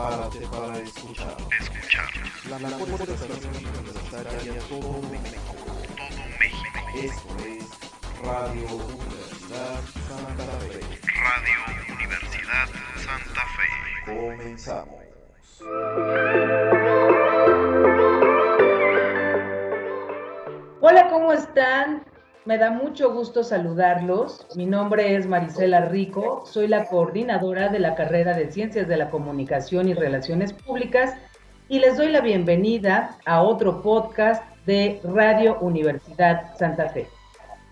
Prepárate para escuchar. Escuchar. La mejor estación universitaria de todo México. Todo México. Esto es Radio Universidad Santa Fe. Radio Universidad Santa Fe. Comenzamos. Hola, ¿cómo están? Me da mucho gusto saludarlos. Mi nombre es Marisela Rico, soy la coordinadora de la carrera de Ciencias de la Comunicación y Relaciones Públicas y les doy la bienvenida a otro podcast de Radio Universidad Santa Fe.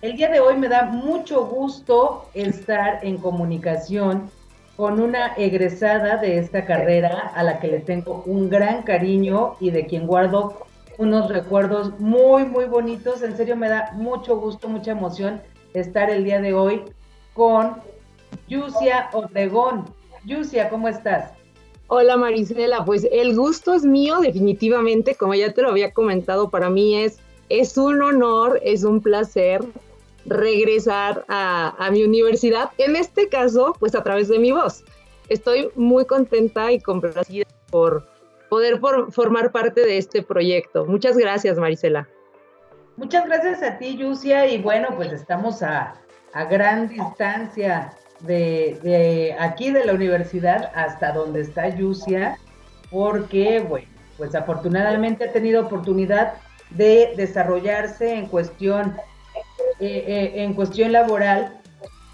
El día de hoy me da mucho gusto estar en comunicación con una egresada de esta carrera a la que le tengo un gran cariño y de quien guardo unos recuerdos muy, muy bonitos. En serio, me da mucho gusto, mucha emoción estar el día de hoy con Yusia Obregón. Yusia, ¿cómo estás? Hola Marisela, pues el gusto es mío definitivamente, como ya te lo había comentado, para mí es, es un honor, es un placer regresar a, a mi universidad, en este caso, pues a través de mi voz. Estoy muy contenta y complacida por, poder por, formar parte de este proyecto. Muchas gracias, Marisela. Muchas gracias a ti, Yusia, y bueno, pues estamos a, a gran distancia de, de, aquí de la universidad hasta donde está Yusia, porque, bueno, pues afortunadamente ha tenido oportunidad de desarrollarse en cuestión, eh, eh, en cuestión laboral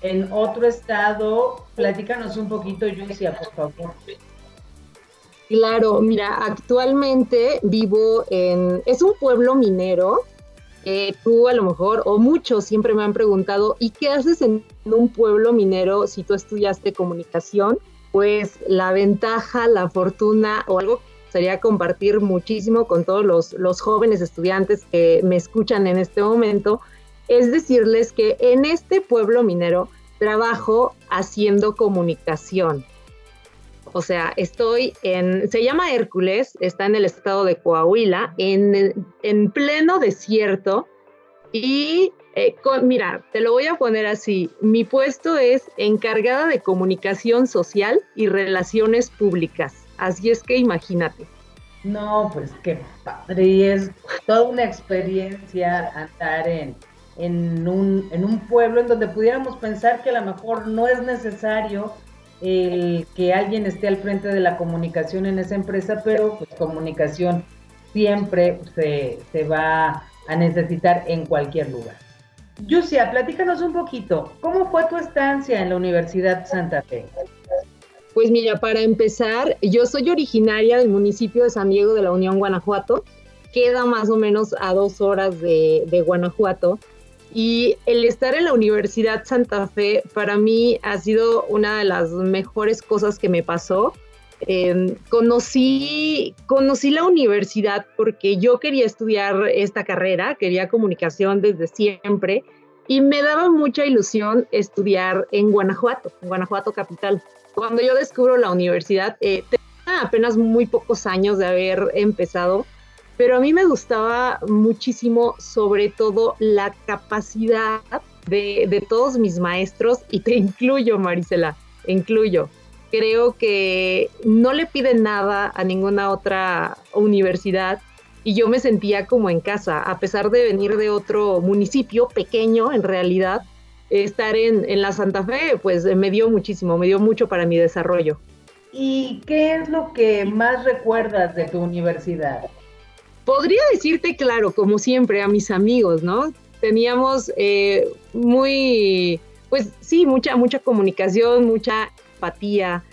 en otro estado. Platícanos un poquito, Yusia, por favor. Claro, mira, actualmente vivo en, es un pueblo minero, tú a lo mejor, o muchos siempre me han preguntado, ¿y qué haces en un pueblo minero si tú estudiaste comunicación? Pues la ventaja, la fortuna o algo sería compartir muchísimo con todos los, los jóvenes estudiantes que me escuchan en este momento, es decirles que en este pueblo minero trabajo haciendo comunicación. O sea, estoy en, se llama Hércules, está en el estado de Coahuila, en, en pleno desierto. Y eh, con, mira, te lo voy a poner así, mi puesto es encargada de comunicación social y relaciones públicas. Así es que imagínate. No, pues qué padre, y es toda una experiencia andar en, en, un, en un pueblo en donde pudiéramos pensar que a lo mejor no es necesario el que alguien esté al frente de la comunicación en esa empresa, pero pues comunicación siempre se, se va a necesitar en cualquier lugar. Yusia, platícanos un poquito, ¿cómo fue tu estancia en la Universidad Santa Fe? Pues mira, para empezar, yo soy originaria del municipio de San Diego de la Unión Guanajuato, queda más o menos a dos horas de, de Guanajuato, y el estar en la Universidad Santa Fe para mí ha sido una de las mejores cosas que me pasó. Eh, conocí, conocí la universidad porque yo quería estudiar esta carrera, quería comunicación desde siempre y me daba mucha ilusión estudiar en Guanajuato, en Guanajuato capital. Cuando yo descubro la universidad, eh, tenía apenas muy pocos años de haber empezado pero a mí me gustaba muchísimo sobre todo la capacidad de, de todos mis maestros y te incluyo, Marisela, incluyo. Creo que no le piden nada a ninguna otra universidad y yo me sentía como en casa, a pesar de venir de otro municipio pequeño en realidad, estar en, en la Santa Fe, pues me dio muchísimo, me dio mucho para mi desarrollo. ¿Y qué es lo que más recuerdas de tu universidad? Podría decirte, claro, como siempre, a mis amigos, ¿no? Teníamos eh, muy, pues sí, mucha, mucha comunicación, mucha empatía,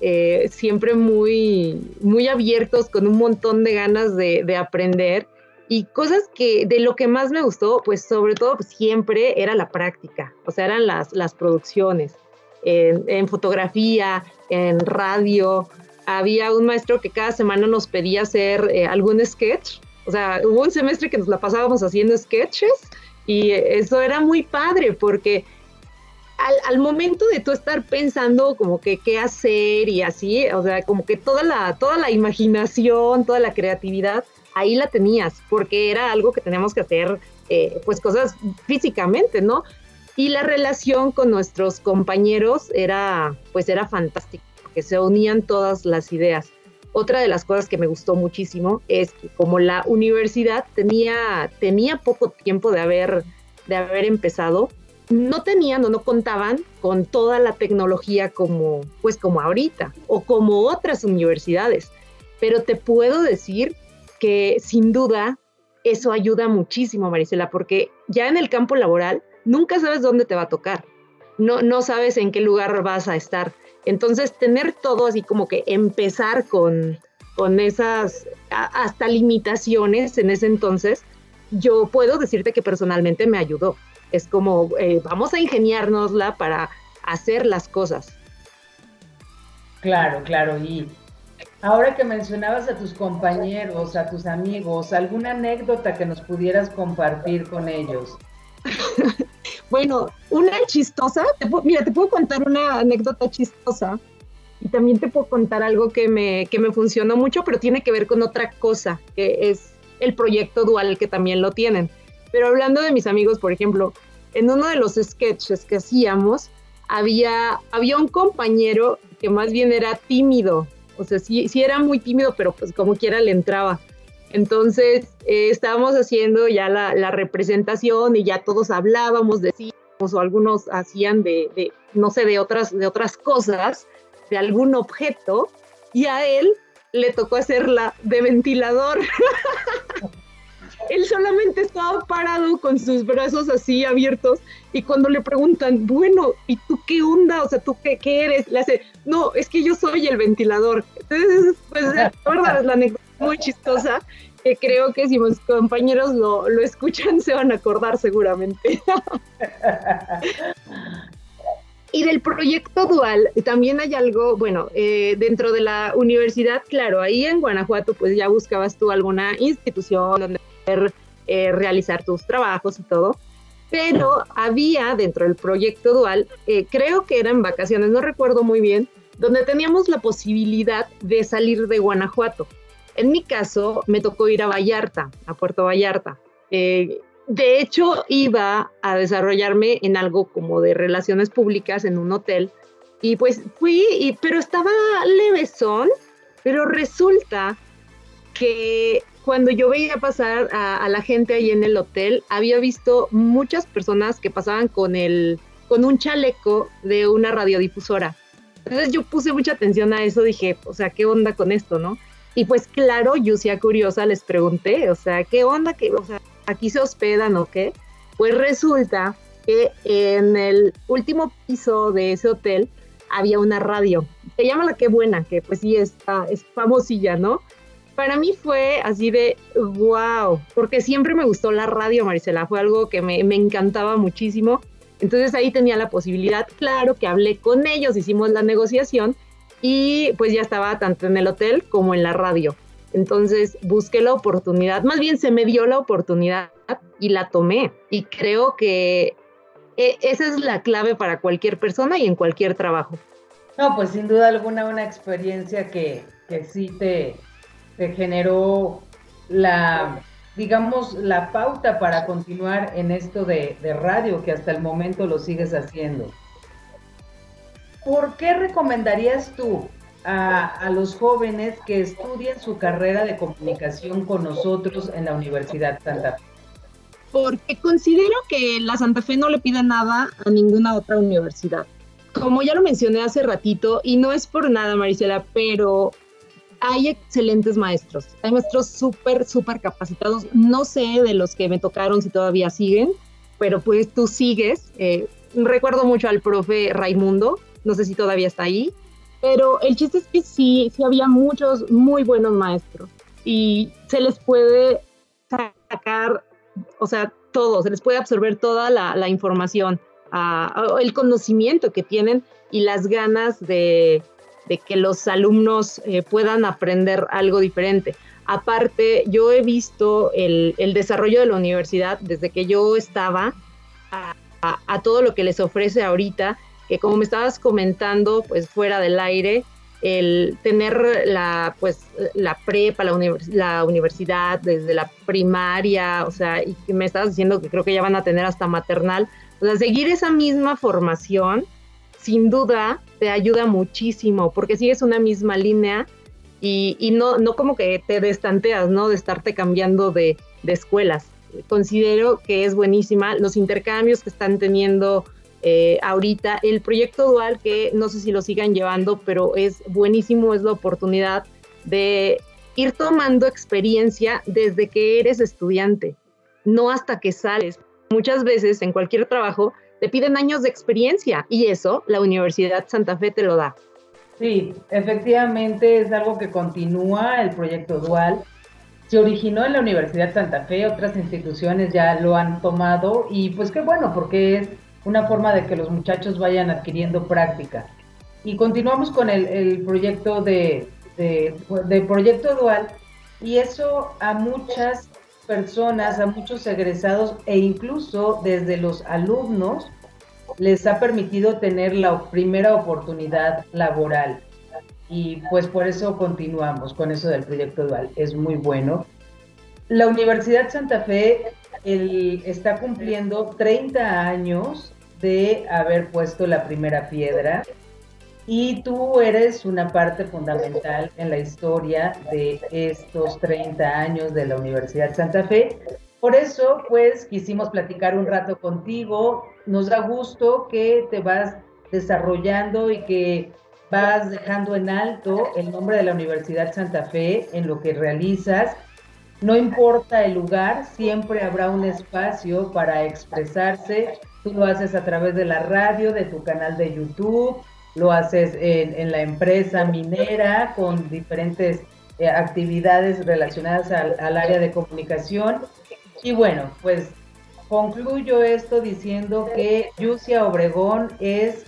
eh, siempre muy, muy abiertos, con un montón de ganas de, de, aprender. Y cosas que de lo que más me gustó, pues sobre todo pues, siempre era la práctica, o sea, eran las, las producciones en fotografía, en radio, había un maestro que cada semana nos pedía hacer eh, algún sketch. O sea, hubo un semestre que nos la pasábamos haciendo sketches y eso era muy padre porque al, al, momento de tú estar pensando como que qué hacer y así, o sea, como que toda la, toda la imaginación, toda la creatividad, ahí la tenías, porque era algo que teníamos que hacer, eh, pues cosas físicamente, ¿no? Y la relación con nuestros compañeros era, pues era fantástica que se unían todas las ideas. otra de las cosas que me gustó muchísimo es que como la universidad tenía, tenía poco tiempo de haber, de haber empezado, no tenían o no contaban con toda la tecnología como, pues como ahorita o como otras universidades. Pero te puedo decir que sin duda eso ayuda muchísimo, Marisela, porque ya en el campo laboral nunca sabes dónde te va a tocar. No, no sabes en qué lugar vas a estar. Entonces, tener todo así como que empezar con, con esas hasta limitaciones en ese entonces, yo puedo decirte que personalmente me ayudó. Es como, eh, vamos a ingeniárnosla para hacer las cosas. Claro, claro. Y ahora que mencionabas a tus compañeros, a tus amigos, ¿alguna anécdota que nos pudieras compartir con ellos? bueno, una chistosa, mira, te puedo contar una anécdota chistosa y también te puedo contar algo que me, que me funcionó mucho, pero tiene que ver con otra cosa, que es el proyecto dual que también lo tienen. Pero hablando de mis amigos, por ejemplo, en uno de los sketches que hacíamos, había, había un compañero que más bien era tímido, o sea, sí, sí era muy tímido, pero pues como quiera le entraba. Entonces eh, estábamos haciendo ya la, representación y ya todos hablábamos, decíamos, o algunos hacían de, no sé, de otras, de otras cosas, de algún objeto, y a él le tocó hacerla de ventilador. él solamente estaba parado con sus brazos así abiertos y cuando le preguntan, bueno, ¿y tú qué onda? O sea, ¿tú qué, qué eres? Le hace, no, es que yo soy el ventilador. Entonces, pues, la la anécdota muy chistosa que creo que si mis compañeros lo, lo escuchan se van a acordar seguramente. Y del proyecto dual también hay algo, bueno, eh, dentro de la universidad, claro, ahí en Guanajuato pues ya buscabas tú alguna institución donde poder eh, realizar tus trabajos y todo, pero había dentro del proyecto dual, eh, creo que eran vacaciones, no recuerdo muy bien, donde teníamos la posibilidad de salir de Guanajuato. En mi caso, me tocó ir a Vallarta, a Puerto Vallarta. Eh, de hecho, iba a desarrollarme en algo como de relaciones públicas en un hotel. Y pues fui, y, pero estaba levesón, pero resulta que cuando yo veía pasar a, a, la gente ahí en el hotel, había visto muchas personas que pasaban con, el, con un chaleco de una radiodifusora. Entonces yo puse mucha atención a eso, dije, o sea, ¿qué onda con esto, no? Y pues claro, yo sea curiosa les pregunté, o sea, ¿qué onda? ¿Qué, o sea, ¿aquí se hospedan o qué? Pues resulta que en el último piso de ese hotel había una radio. Se llama La Qué Buena, que pues sí está, es famosilla, ¿no? Para mí fue así de wow, porque siempre me gustó la radio, Marisela, fue algo que me, me encantaba muchísimo. Entonces ahí tenía la posibilidad, claro, que hablé con ellos, hicimos la negociación y pues ya estaba tanto en el hotel como en la radio. Entonces busqué la oportunidad, más bien se me dio la oportunidad y la tomé. Y creo que e, esa es la clave para cualquier persona y en cualquier trabajo. No, pues sin duda alguna una experiencia que, que sí te, generó la, digamos, la pauta para continuar en esto de, de radio que hasta el momento lo sigues haciendo. ¿Por qué recomendarías tú a, los jóvenes que estudien su carrera de comunicación con nosotros en la Universidad Santa Fe? Porque considero que la Santa Fe no le pide nada a ninguna otra universidad. Como ya lo mencioné hace ratito, y no es por nada, Marisela, pero hay excelentes maestros. Hay maestros súper, súper capacitados. No sé de los que me tocaron si todavía siguen, pero pues tú sigues. Eh, recuerdo mucho al profe Raimundo, no sé si todavía está ahí, pero el chiste es que sí, sí había muchos muy buenos maestros y se les puede sacar, o sea, todo, se les puede absorber toda la, información, el conocimiento que tienen y las ganas de, que los alumnos eh, puedan aprender algo diferente. Aparte, yo he visto el, desarrollo de la universidad desde que yo estaba a, a todo lo que les ofrece ahorita que como me estabas comentando, pues fuera del aire, el tener la, pues, la prepa, la, la universidad desde la primaria, o sea, y que me estabas diciendo que creo que ya van a tener hasta maternal, o sea, seguir esa misma formación, sin duda, te ayuda muchísimo, porque sigues una misma línea y, no, no como que te destanteas, ¿no? De estarte cambiando de, escuelas. Considero que es buenísima los intercambios que están teniendo eh, ahorita, el proyecto dual que no sé si lo sigan llevando, pero es buenísimo, es la oportunidad de ir tomando experiencia desde que eres estudiante, no hasta que sales. Muchas veces en cualquier trabajo te piden años de experiencia y eso la Universidad Santa Fe te lo da. Sí, efectivamente es algo que continúa el proyecto dual. Se originó en la Universidad Santa Fe, otras instituciones ya lo han tomado y pues qué bueno, porque es una forma de que los muchachos vayan adquiriendo práctica. Y continuamos con el, proyecto de, de proyecto dual y eso a muchas personas, a muchos egresados e incluso desde los alumnos les ha permitido tener la primera oportunidad laboral. Y pues por eso continuamos con eso del proyecto dual. Es muy bueno. La Universidad Santa Fe está cumpliendo 30 años de haber puesto la primera piedra y tú eres una parte fundamental en la historia de estos 30 años de la Universidad Santa Fe. Por eso, pues, quisimos platicar un rato contigo. Nos da gusto que te vas desarrollando y que vas dejando en alto el nombre de la Universidad Santa Fe en lo que realizas. No importa el lugar, siempre habrá un espacio para expresarse. Tú lo haces a través de la radio, de tu canal de YouTube, lo haces en, la empresa minera con diferentes eh, actividades relacionadas al, área de comunicación. Y bueno, pues concluyo esto diciendo que Yusia Obregón es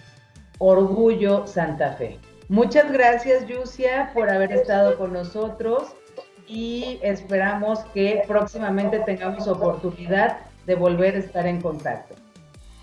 Orgullo Santa Fe. Muchas gracias, Yusia, por haber estado con nosotros y esperamos que próximamente tengamos oportunidad de volver a estar en contacto.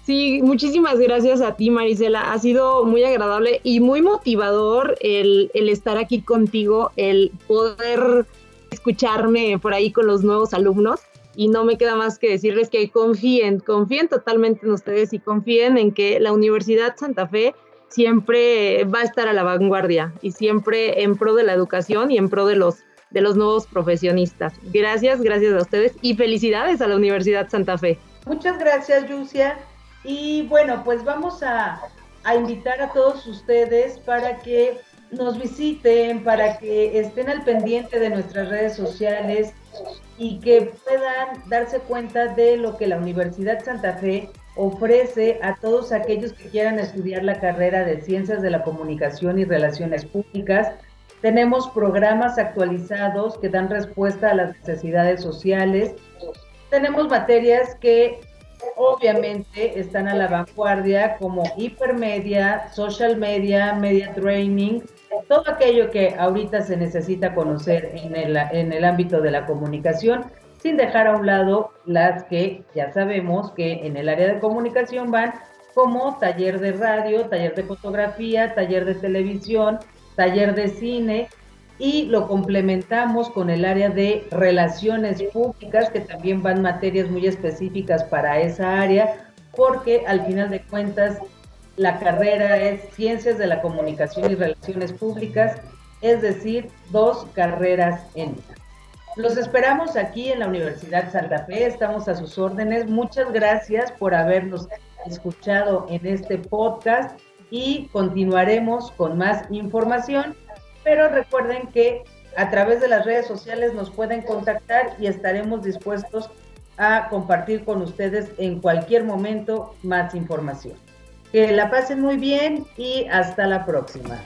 Sí, muchísimas gracias a ti, Marisela. Ha sido muy agradable y muy motivador el, estar aquí contigo, el poder escucharme por ahí con los nuevos alumnos. Y no me queda más que decirles que confíen, confíen totalmente en ustedes y confíen en que la Universidad Santa Fe siempre va a estar a la vanguardia y siempre en pro de la educación y en pro de los, de los nuevos profesionistas. Gracias, gracias a ustedes y felicidades a la Universidad Santa Fe. Muchas gracias, Yucia. Y bueno, pues vamos a, invitar a todos ustedes para que nos visiten, para que estén al pendiente de nuestras redes sociales y que puedan darse cuenta de lo que la Universidad Santa Fe ofrece a todos aquellos que quieran estudiar la carrera de Ciencias de la Comunicación y Relaciones Públicas. Tenemos programas actualizados que dan respuesta a las necesidades sociales. Tenemos materias que obviamente están a la vanguardia como hipermedia, social media, media training, todo aquello que ahorita se necesita conocer en el, en el ámbito de la comunicación, sin dejar a un lado las que ya sabemos que en el área de comunicación van como taller de radio, taller de fotografía, taller de televisión, taller de cine, y lo complementamos con el área de relaciones públicas, que también van materias muy específicas para esa área, porque al final de cuentas la carrera es Ciencias de la Comunicación y Relaciones Públicas, es decir, dos carreras en una. Los esperamos aquí en la Universidad Santa Fe, estamos a sus órdenes. Muchas gracias por habernos escuchado en este podcast y continuaremos con más información pero recuerden que a través de las redes sociales nos pueden contactar y estaremos dispuestos a compartir con ustedes en cualquier momento más información. Que la pasen muy bien y hasta la próxima.